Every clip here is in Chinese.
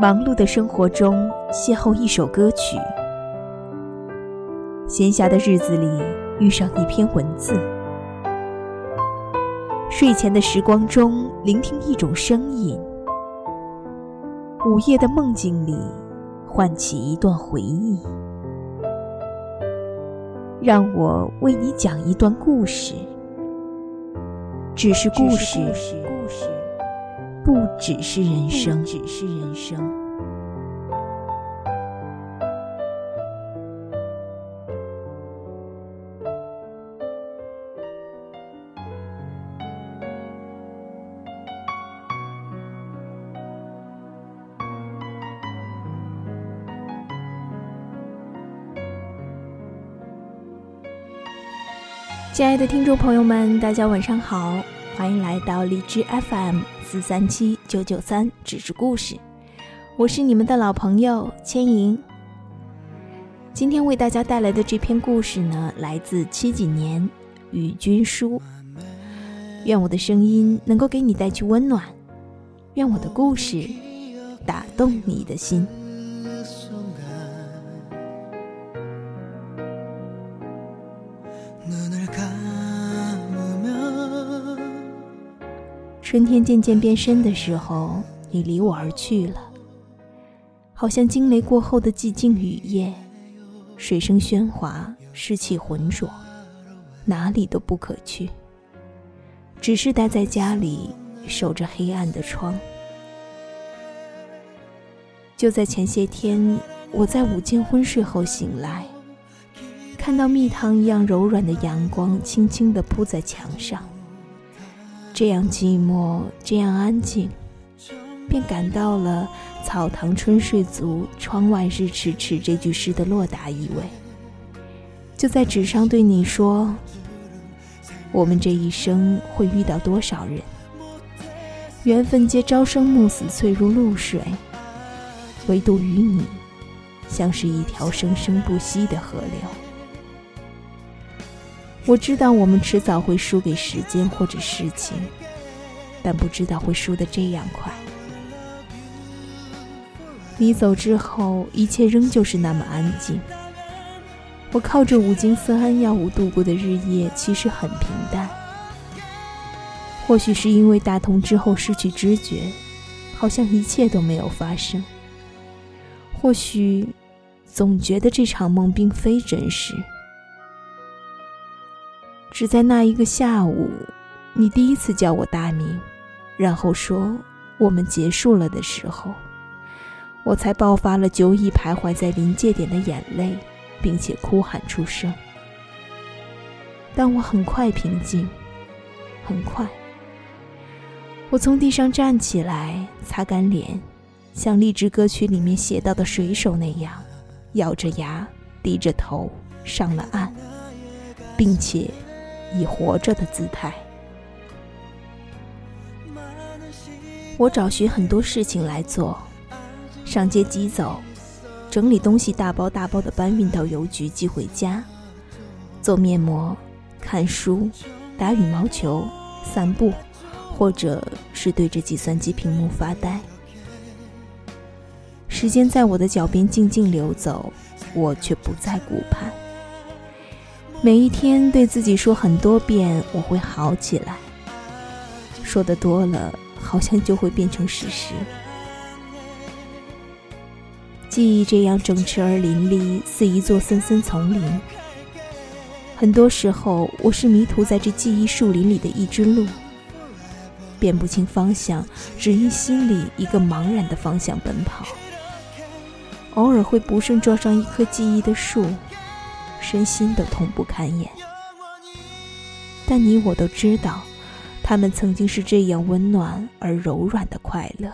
忙碌的生活中邂逅一首歌曲，闲暇的日子里遇上一篇文字，睡前的时光中聆听一种声音，午夜的梦境里唤起一段回忆。让我为你讲一段故事，只是故事。不只是人生，只是人生。亲爱的听众朋友们，大家晚上好。欢迎来到荔枝 FM 四三七九九三纸质故事，我是你们的老朋友千莹。今天为大家带来的这篇故事呢，来自七几年与君书。愿我的声音能够给你带去温暖，愿我的故事打动你的心。春天渐渐变深的时候，你离我而去了，好像惊雷过后的寂静雨夜，水声喧哗，湿气浑浊，哪里都不可去，只是待在家里守着黑暗的窗。就在前些天，我在午间昏睡后醒来，看到蜜糖一样柔软的阳光轻轻地铺在墙上。这样寂寞，这样安静，便感到了“草堂春睡足，窗外日迟迟”这句诗的落达意味。就在纸上对你说：“我们这一生会遇到多少人？缘分皆朝生暮死，脆如露水，唯独与你，像是一条生生不息的河流。”我知道我们迟早会输给时间或者事情，但不知道会输得这样快。你走之后，一切仍旧是那么安静。我靠着五金色胺药物度过的日夜，其实很平淡。或许是因为大痛之后失去知觉，好像一切都没有发生。或许，总觉得这场梦并非真实。只在那一个下午，你第一次叫我大名，然后说我们结束了的时候，我才爆发了久已徘徊在临界点的眼泪，并且哭喊出声。但我很快平静，很快，我从地上站起来，擦干脸，像励志歌曲里面写到的水手那样，咬着牙，低着头上了岸，并且。以活着的姿态，我找寻很多事情来做：上街急走，整理东西，大包大包的搬运到邮局寄回家；做面膜，看书，打羽毛球，散步，或者是对着计算机屏幕发呆。时间在我的脚边静静流走，我却不再顾盼。每一天对自己说很多遍我会好起来，说的多了好像就会变成事实。记忆这样整齐而林立，似一座森森丛林。很多时候我是迷途在这记忆树林里的一只鹿，辨不清方向，只因心里一个茫然的方向奔跑。偶尔会不慎撞上一棵记忆的树。身心都痛不堪言，但你我都知道，他们曾经是这样温暖而柔软的快乐。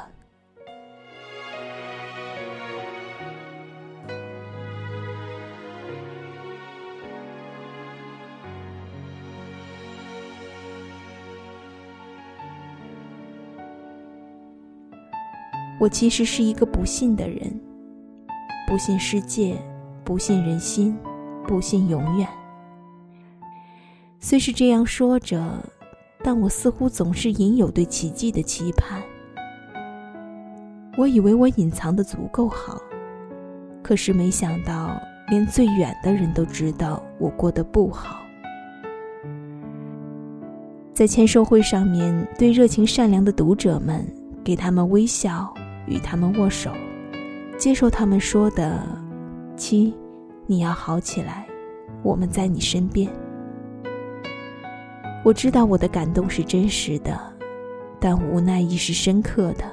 我其实是一个不信的人，不信世界，不信人心。不信永远。虽是这样说着，但我似乎总是隐有对奇迹的期盼。我以为我隐藏的足够好，可是没想到连最远的人都知道我过得不好。在签售会上面，对热情善良的读者们，给他们微笑，与他们握手，接受他们说的“七，你要好起来，我们在你身边。”我知道我的感动是真实的，但无奈亦是深刻的。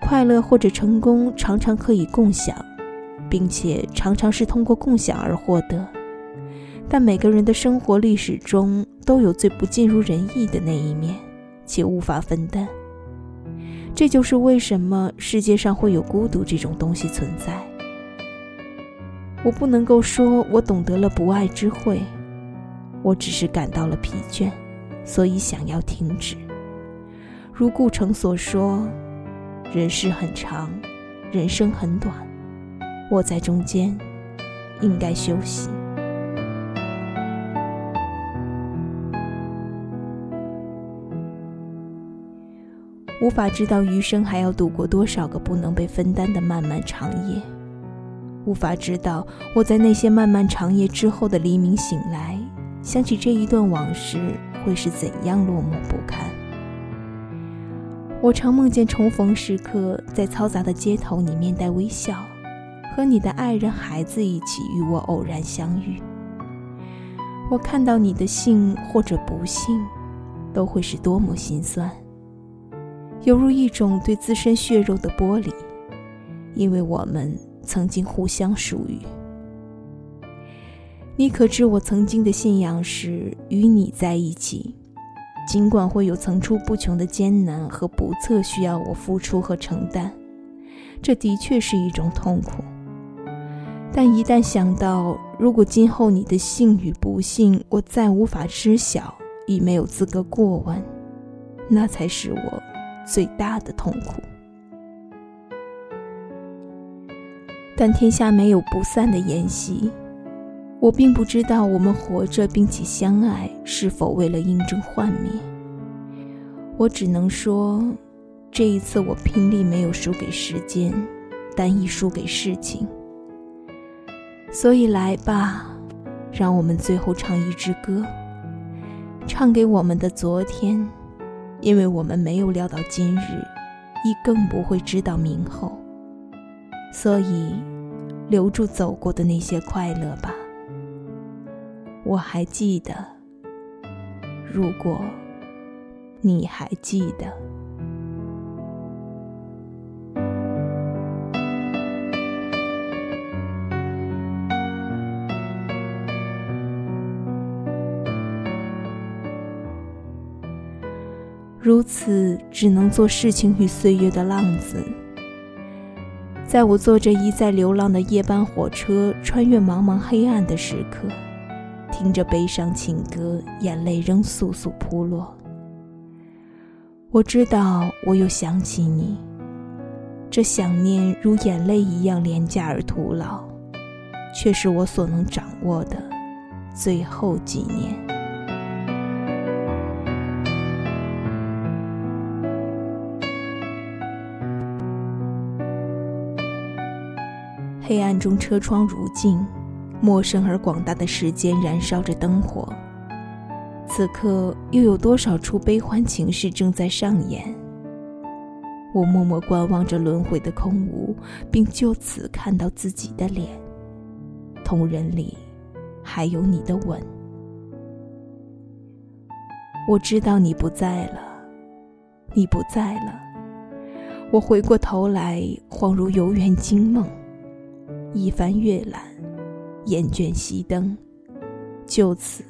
快乐或者成功常常可以共享，并且常常是通过共享而获得。但每个人的生活历史中都有最不尽如人意的那一面，且无法分担。这就是为什么世界上会有孤独这种东西存在。我不能够说我懂得了不爱之慧。我只是感到了疲倦，所以想要停止。如顾城所说：“人世很长，人生很短，我在中间，应该休息。”无法知道余生还要度过多少个不能被分担的漫漫长夜，无法知道我在那些漫漫长夜之后的黎明醒来。想起这一段往事，会是怎样落寞不堪？我常梦见重逢时刻，在嘈杂的街头，你面带微笑，和你的爱人、孩子一起与我偶然相遇。我看到你的幸或者不幸，都会是多么心酸，犹如一种对自身血肉的剥离，因为我们曾经互相属于。你可知我曾经的信仰是与你在一起，尽管会有层出不穷的艰难和不测需要我付出和承担，这的确是一种痛苦。但一旦想到，如果今后你的幸与不幸我再无法知晓，已没有资格过问，那才是我最大的痛苦。但天下没有不散的筵席。我并不知道我们活着并且相爱是否为了应征幻灭。我只能说，这一次我拼力没有输给时间，但已输给事情。所以来吧，让我们最后唱一支歌，唱给我们的昨天，因为我们没有料到今日，亦更不会知道明后。所以，留住走过的那些快乐吧。我还记得，如果你还记得，如此只能做事情与岁月的浪子，在我坐着一再流浪的夜班火车，穿越茫茫黑暗的时刻。听着悲伤情歌，眼泪仍簌簌扑落。我知道，我又想起你，这想念如眼泪一样廉价而徒劳，却是我所能掌握的最后几年。黑暗中，车窗如镜。陌生而广大的世间燃烧着灯火，此刻又有多少出悲欢情事正在上演？我默默观望着轮回的空无，并就此看到自己的脸。瞳仁里，还有你的吻。我知道你不在了，你不在了。我回过头来，恍如游园惊梦，一番阅览。厌倦熄灯，就此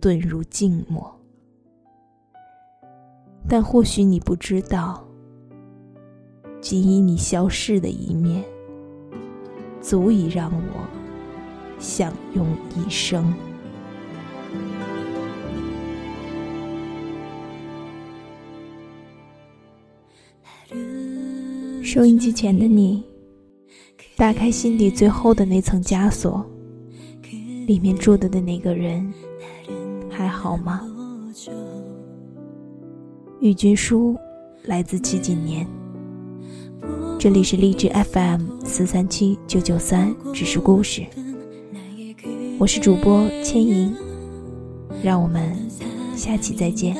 遁入静默。但或许你不知道，仅以你消逝的一面，足以让我享用一生。收音机前的你。打开心底最后的那层枷锁，里面住的的那个人还好吗？语君书来自七几年，这里是励志 FM 四三七九九三，只是故事。我是主播千莹，让我们下期再见。